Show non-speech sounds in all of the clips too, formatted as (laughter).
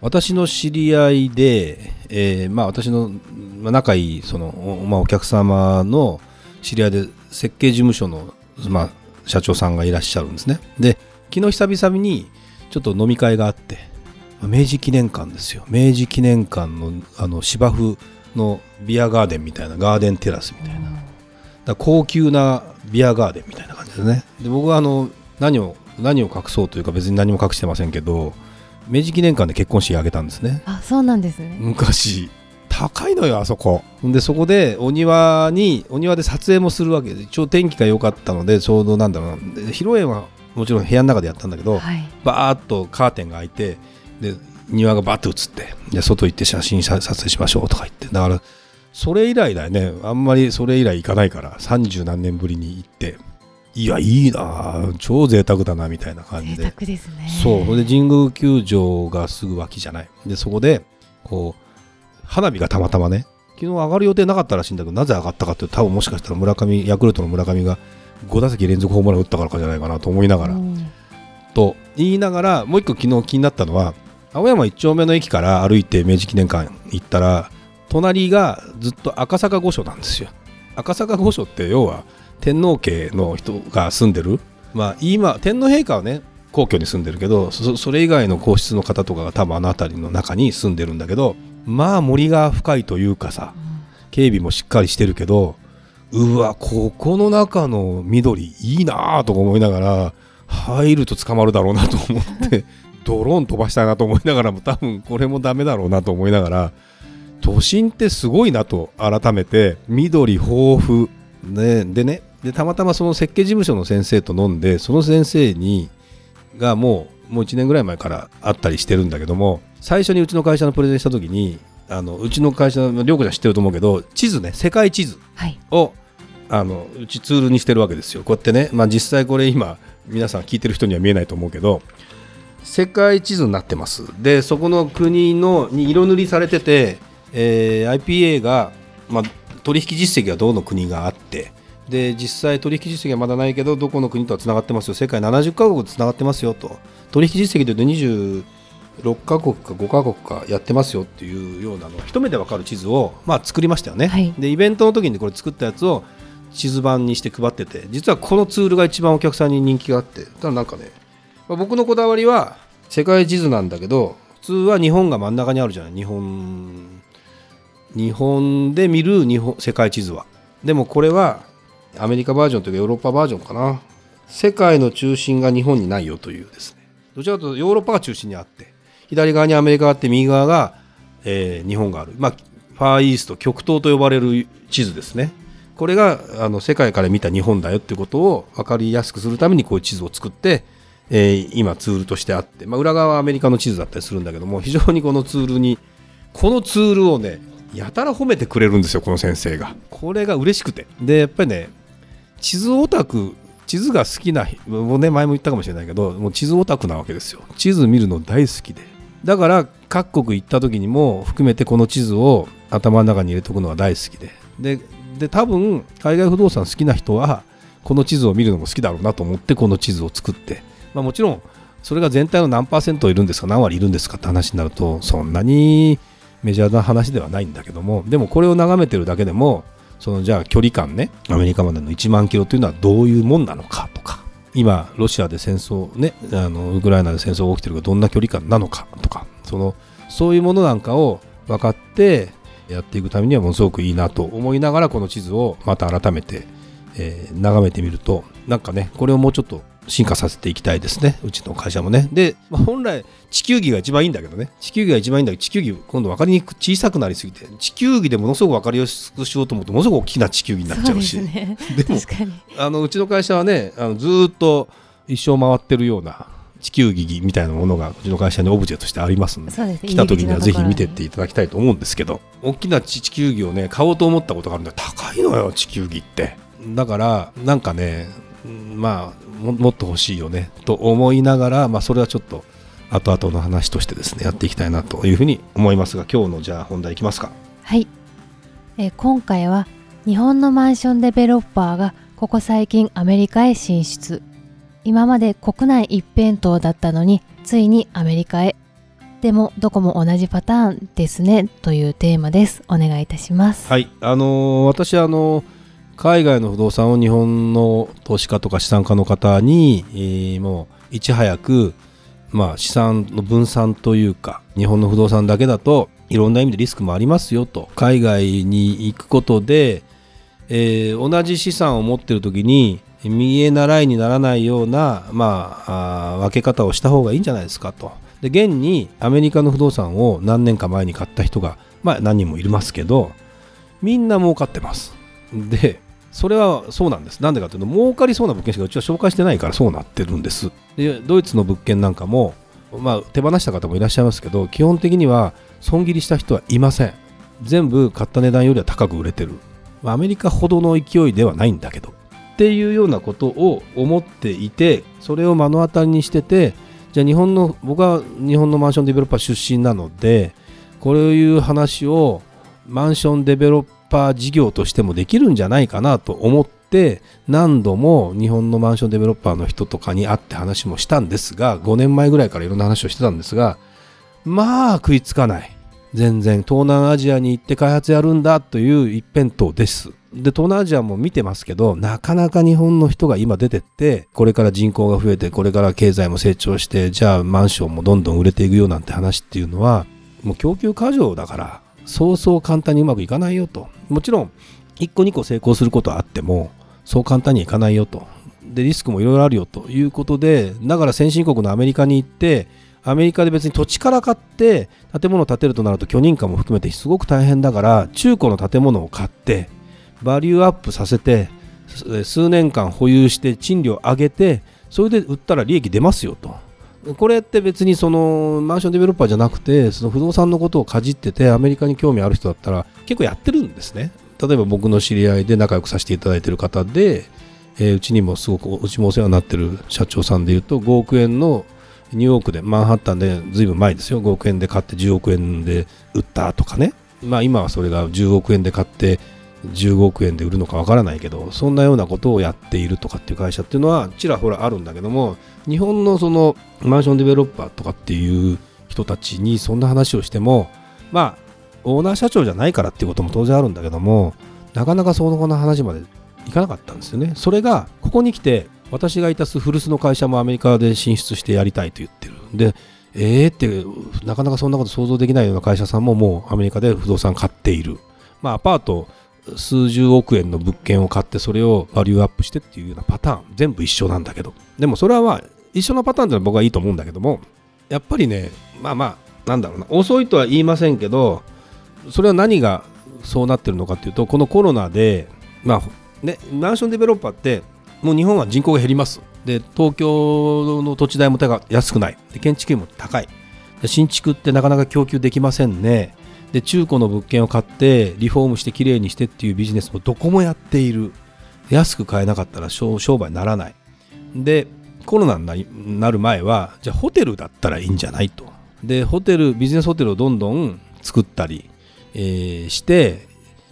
私の知り合いで、えーまあ私のまあ仲いいその、おまあ、お客様の知り合いで設計事務所の、まあ、社長さんがいらっしゃるんですね。で、昨日久々にちょっと飲み会があって、明治記念館ですよ。明治記念館のあの芝生のビアガーデンみたいな、ガーデンテラスみたいな。だ高級なビアガーデンみたいな感じですねで僕はあの何を何を隠そうというか別に何も隠してませんけど明治記念館で結婚式挙げたんですね。あそうなんですね。昔。高いのよあそこ。でそこでお庭にお庭で撮影もするわけで一応天気が良かったのでちょうどなんだろうな。で披露宴はもちろん部屋の中でやったんだけど、はい。バーッとカーテンが開いてで庭がバッと映ってで外行って写真撮影しましょうとか言って。だからそれ以来だよね。あんまりそれ以来行かないから。30何年ぶりに行っていやいいなあ超贅沢だなみたいな感じ贅で沢ですね。そう。それで神宮球場がすぐ脇じゃない。でそこでこう花火がたまたまね昨日上がる予定なかったらしいんだけどなぜ上がったかっていうと多分もしかしたら村上ヤクルトの村上が5打席連続ホームラン打ったからかじゃないかなと思いながら。うん。と言いながらもう一個昨日気になったのは青山一丁目の駅から歩いて明治記念館行ったら隣がずっと赤坂御所なんですよ。赤坂御所って要は天皇家の人が住んでる。まあ今天皇陛下はね皇居に住んでるけどそそれ以外の皇室の方とかが多分あの辺りの中に住んでるんだけどまあ森が深いというかさ警備もしっかりしてるけどうわここの中の緑いいなぁとか思いながら入ると捕まるだろうなと思って (laughs) ドローン飛ばしたいなと思いながらも多分これもダメだろうなと思いながら都心ってすごいなと改めて緑豊富、ね、でねでたまたまその設計事務所の先生と飲んでその先生にがもうもう1年ぐらい前からあったりしてるんだけども最初にうちの会社のプレゼンした時にあのうちの会社の涼子ちゃん知ってると思うけど地図ね世界地図はい。をあのうちツールにしてるわけですよ。こうやってね、まあ、実際これ今皆さん聞いてる人には見えないと思うけど世界地図になってます。でそこの国のに色塗りされてて、えー IPA が、まあ、取引実績がどの国があってで実際取引実績はまだないけどどこの国とはつながってますよ。世界70カ国とつながってますよと。取引実績でいうと26カ国か5カ国かやってますよっていうようなの一目で分かる地図を、まあ、作りましたよね、はい。でイベントの時にこれ作ったやつを地図版にして配ってて実はこのツールが一番お客さんに人気があって。ただなんかね、まあ僕のこだわりは世界地図なんだけど普通は日本が真ん中にあるじゃない。日本日本で見る日本世界地図は。でもこれはアメリカバージョンというかヨーロッパバージョンかな。世界の中心が日本にないよというですね。どちらかというとヨーロッパが中心にあって左側にアメリカがあって右側が、えー日本がある、まあ、ファーイースト極東と呼ばれる地図ですね。これがあの世界から見た日本だよっていうことを分かりやすくするためにこういう地図を作って、えー今ツールとしてあって、まあ、裏側はアメリカの地図だったりするんだけども非常にこのツールにこのツールをねやたら褒めてくれるんですよこの先生が。これが嬉しくて。でやっぱりね地図オタク地図が好きなもうね前も言ったかもしれないけどもう地図オタクなわけですよ。地図見るの大好きで。だから各国行った時にも含めてこの地図を頭の中に入れておくのが大好きで。でで多分海外不動産好きな人はこの地図を見るのも好きだろうなと思ってこの地図を作って、まあ、もちろんそれが全体の何パーセントいるんですか何割いるんですかって話になるとそんなにメジャーな話ではないんだけども。でもこれを眺めてるだけでもそのじゃあ距離感ね。アメリカまでの1万キロというのはどういうもんなのかとか。今ロシアで戦争ねあのウクライナで戦争が起きてるがどんな距離感なのかとか。そのそういうものなんかを分かってやっていくためにはものすごくいいなと思いながらこの地図をまた改めて、えー眺めてみるとなんかねこれをもうちょっと進化させていきたいですね。うちの会社もね。で、まあ本来地球儀が一番いいんだけどね。地球儀が一番いいんだけど地球儀今度分かりにくく小さくなりすぎて地球儀でものすごく分かりやすくしようと思うとものすごく大きな地球儀になっちゃうし。ですね。でもあのうちの会社はねあのずーっと一生回ってるような地球儀みたいなものがうちの会社にオブジェとしてありますんでね来た時にはぜひ見てっていただきたいと思うんですけど大きな地球儀をね買おうと思ったことがあるんだ高いのよ地球儀って。だからなんかねうんまあももっと欲しいよねと思いながら、まあ、それはちょっと後々の話としてですねやっていきたいなというふうに思いますが今日のじゃあ本題いきますか。はい、えー今回は日本のマンションデベロッパーがここ最近アメリカへ進出。今まで国内一辺倒だったのについにアメリカへ。でもどこも同じパターンですねというテーマです。お願いいたします。はい。あのー私あのー海外の不動産を日本の投資家とか資産家の方に、えーもういち早く、まあ、資産の分散というか日本の不動産だけだといろんな意味でリスクもありますよと海外に行くことで、えー同じ資産を持っている時に見え習いにならないような、まあ、あ分け方をした方がいいんじゃないですかと。で現にアメリカの不動産を何年か前に買った人が、まあ、何人もいますけどみんな儲かってます。でそれはそうなんです。なんでかというと儲かりそうな物件しかうちは紹介してないからそうなってるんです。でドイツの物件なんかも、まあ、手放した方もいらっしゃいますけど基本的には損切りした人はいません。全部買った値段よりは高く売れてる。まあアメリカほどの勢いではないんだけどっていうようなことを思っていてそれを目の当たりにしててじゃあ日本の僕は日本のマンションデベロッパー出身なのでこういう話をマンションデベロッパー事業としてもできるんじゃないかなと思って何度も日本のマンションデベロッパーの人とかに会って話もしたんですが5年前ぐらいからいろんな話をしてたんですがまあ食いつかない全然東南アジアに行って開発やるんだという一辺倒です。で東南アジアも見てますけどなかなか日本の人が今出てってこれから人口が増えてこれから経済も成長してじゃあマンションもどんどん売れていくよなんて話っていうのはもう供給過剰だからそうそう簡単にうまくいかないよと。もちろん1個2個成功することはあってもそう簡単にいかないよと。でリスクもいろいろあるよということでだから先進国のアメリカに行ってアメリカで別に土地から買って建物を建てるとなると許認可も含めてすごく大変だから中古の建物を買ってバリューアップさせて数年間保有して賃料上げてそれで売ったら利益出ますよと。これって別にそのマンションデベロッパーじゃなくてその不動産のことをかじっててアメリカに興味ある人だったら結構やってるんですね。例えば僕の知り合いで仲良くさせていただいてる方で、えーうちにもすごくうちもお世話になってる社長さんでいうと5億円のニューヨークでマンハッタンでずいぶん前ですよ。5億円で買って10億円で売ったとかね。まあ今はそれが10億円で買って15億円で売るのかわからないけどそんなようなことをやっているとかっていう会社っていうのはちらほらあるんだけども日本のそのマンションディベロッパーとかっていう人たちにそんな話をしてもまあオーナー社長じゃないからっていうことも当然あるんだけどもなかなかその話までいかなかったんですよね。それがここに来て私がいたす古巣の会社もアメリカで進出してやりたいと言ってるんでえーってなかなかそんなこと想像できないような会社さんももうアメリカで不動産買っている。まあアパート数十億円の物件を買ってそれをバリューアップしてっていうようなパターン全部一緒なんだけど。でもそれはまあ一緒のパターンってのは僕はいいと思うんだけどもやっぱりねまあまあなんだろうな。遅いとは言いませんけどそれは何がそうなってるのかっていうとこのコロナでまあねマンションデベロッパーってもう日本は人口が減ります。で東京の土地代も高安くない。で建築費も高い。で新築ってなかなか供給できませんね。で中古の物件を買ってリフォームしてきれいにしてっていうビジネスもどこもやっている。安く買えなかったら商売にならない。でコロナになる前はじゃあホテルだったらいいんじゃないと。でホテルビジネスホテルをどんどん作ったり、えーして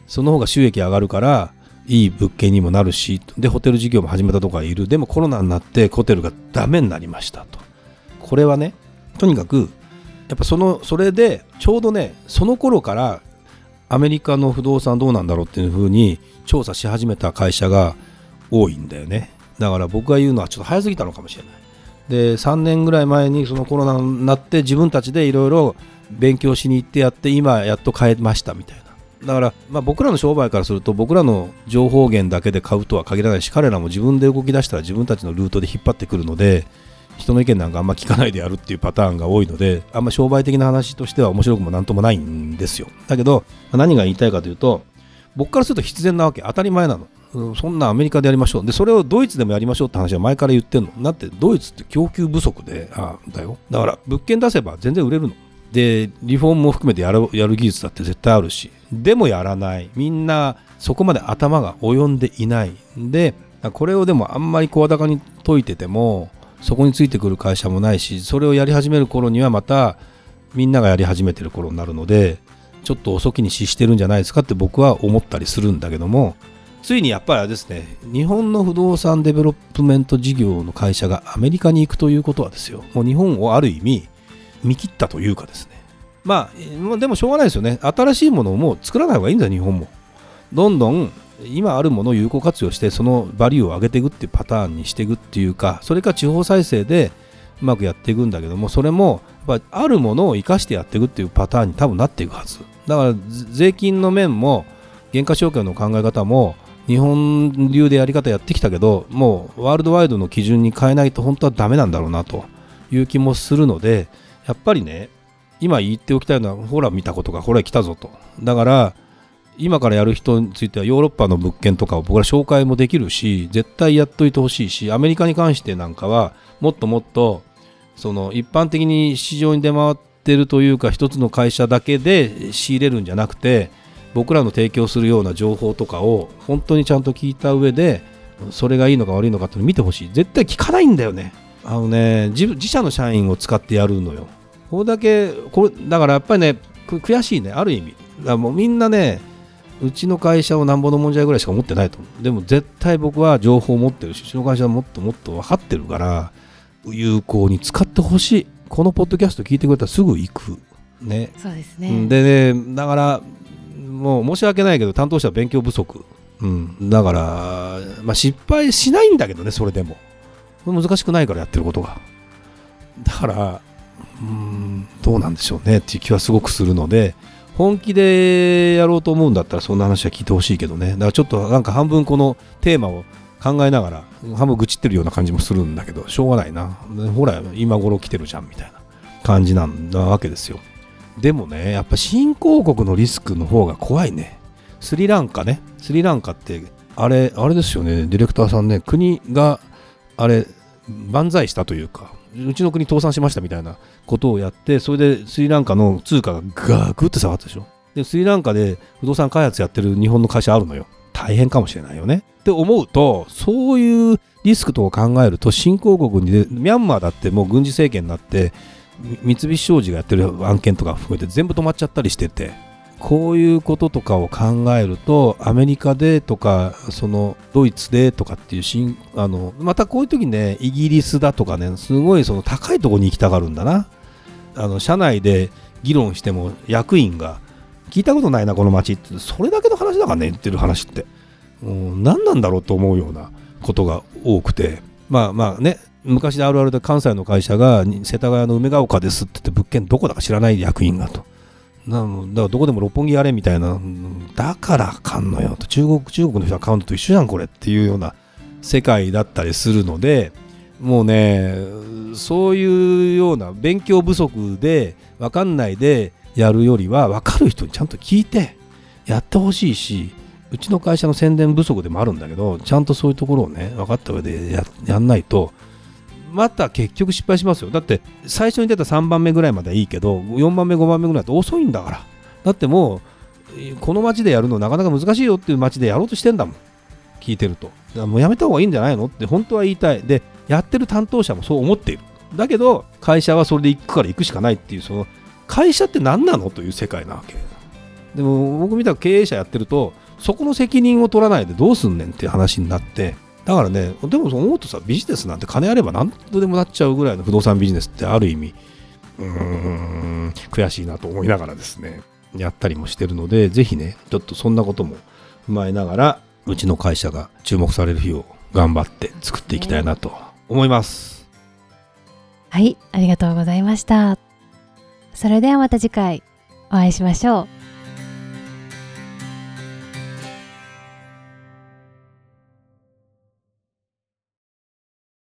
その方が収益上がるからいい物件にもなるしでホテル事業も始めたとこがいる。でもコロナになってホテルがダメになりましたと。これはねとにかくやっぱそのそれでちょうどねその頃からアメリカの不動産どうなんだろうっていうふうに調査し始めた会社が多いんだよね。だから僕が言うのはちょっと早すぎたのかもしれない。で3年ぐらい前にそのコロナになって自分たちでいろいろ勉強しに行ってやって今やっと買えましたみたいな。だから、まあ、僕らの商売からすると僕らの情報源だけで買うとは限らないし彼らも自分で動き出したら自分たちのルートで引っ張ってくるので人の意見なんかあんま聞かないでやるっていうパターンが多いのであんま商売的な話としては面白くもなんともないんですよ。だけど何が言いたいかというと僕からすると必然なわけ。当たり前なの。そんなアメリカでやりましょう。でそれをドイツでもやりましょうって話は前から言ってんの。だってドイツって供給不足であだよ。だから物件出せば全然売れるの。でリフォームも含めてやるやる技術だって絶対あるし。でもやらない。みんなそこまで頭が及んでいない。でこれをでもあんまり声高に解いててもそこについてくる会社もないしそれをやり始める頃にはまたみんながやり始めてる頃になるのでちょっと遅きに失してるんじゃないですかって僕は思ったりするんだけどもついにやっぱりあれですね日本の不動産デベロップメント事業の会社がアメリカに行くということはですよ。もう日本をある意味見切ったというかですね。まあでもしょうがないですよね。新しいものをもう作らない方がいいんだよ日本も。どんどん今あるものを有効活用してそのバリューを上げていくっていうパターンにしていくっていうかそれか地方再生でうまくやっていくんだけどもそれもやっぱあるものを生かしてやっていくっていうパターンに多分なっていくはず。だから税金の面も減価償却の考え方も日本流でやり方やってきたけどもうワールドワイドの基準に変えないと本当はダメなんだろうなという気もするのでやっぱりね今言っておきたいのはほら見たことがこれ来たぞと。だから今からやる人についてはヨーロッパの物件とかを僕ら紹介もできるし絶対やっといてほしいしアメリカに関してなんかはもっともっとその一般的に市場に出回ってるというか一つの会社だけで仕入れるんじゃなくて僕らの提供するような情報とかを本当にちゃんと聞いた上でそれがいいのか悪いのかっていうの見てほしい。絶対聞かないんだよね。あのね自自社の社員を使ってやるのよ。これだけこれだからやっぱりね悔しいね。ある意味。だからもうみんなねうちの会社をなんぼのもんじゃいぐらいしか思ってないと思う。でも絶対僕は情報を持ってるしうちの会社はもっともっと分かってるから有効に使ってほしい。このポッドキャスト聞いてくれたらすぐ行くね。そうですね。でねだからもう申し訳ないけど担当者は勉強不足、うん、だから、まあ、失敗しないんだけどねそれでも。難しくないからやってることが。だからうんどうなんでしょうねっていう気はすごくするので本気でやろうと思うんだったらそんな話は聞いてほしいけどね。だからちょっとなんか半分このテーマを考えながら半分愚痴ってるような感じもするんだけどしょうがないな。ほら今頃来てるじゃんみたいな感じなんだわけですよ。でもねやっぱ新興国のリスクの方が怖いね。スリランカね。スリランカってあれあれですよね。ディレクターさんね国があれ万歳したというかうちの国倒産しましたみたいなことをやってそれでスリランカの通貨がガークって下がったでしょ。でスリランカで不動産開発やってる日本の会社あるのよ。大変かもしれないよね。って思うとそういうリスクとか考えると新興国にミャンマーだってもう軍事政権になって三菱商事がやってる案件とか含めて全部止まっちゃったりしてて。こういうこととかを考えるとアメリカでとかそのドイツでとかっていうあのまたこういう時ねイギリスだとかねすごいその高いところに行きたがるんだな。あの社内で議論しても役員が聞いたことないなこの街って。それだけの話だからね言ってる話って。もう何なんだろうと思うようなことが多くて。まあまあね昔であるあるで関西の会社が世田谷の梅ヶ丘ですって言って物件どこだか知らない役員がと。なのだからどこでも六本木やれみたいなだからあかんのよ。と中国中国の人は買うのと一緒じゃんこれっていうような世界だったりするのでもうねそういうような勉強不足で分かんないでやるよりは分かる人にちゃんと聞いてやってほしいしうちの会社の宣伝不足でもあるんだけどちゃんとそういうところをね分かった上でややんないとまた結局失敗しますよ。だって最初に出た3番目ぐらいまではいいけど4番目5番目ぐらいだと遅いんだから。だってもうこの街でやるのなかなか難しいよっていう街でやろうとしてんだもん。聞いてると。もうやめた方がいいんじゃないのって本当は言いたい。でやってる担当者もそう思っている。だけど会社はそれで行くから行くしかないっていうその会社って何なのという世界なわけ。でも僕みたいな経営者やってるとそこの責任を取らないでどうすんねんっていう話になってだからねでもそう思うとさビジネスなんて金あれば何とでもなっちゃうぐらいの不動産ビジネスってある意味うーん悔しいなと思いながらですねやったりもしてるのでぜひねちょっとそんなことも踏まえながらうちの会社が注目される日を頑張って作っていきたいなと思います。はい、ありがとうございました。それではまた次回お会いしましょう。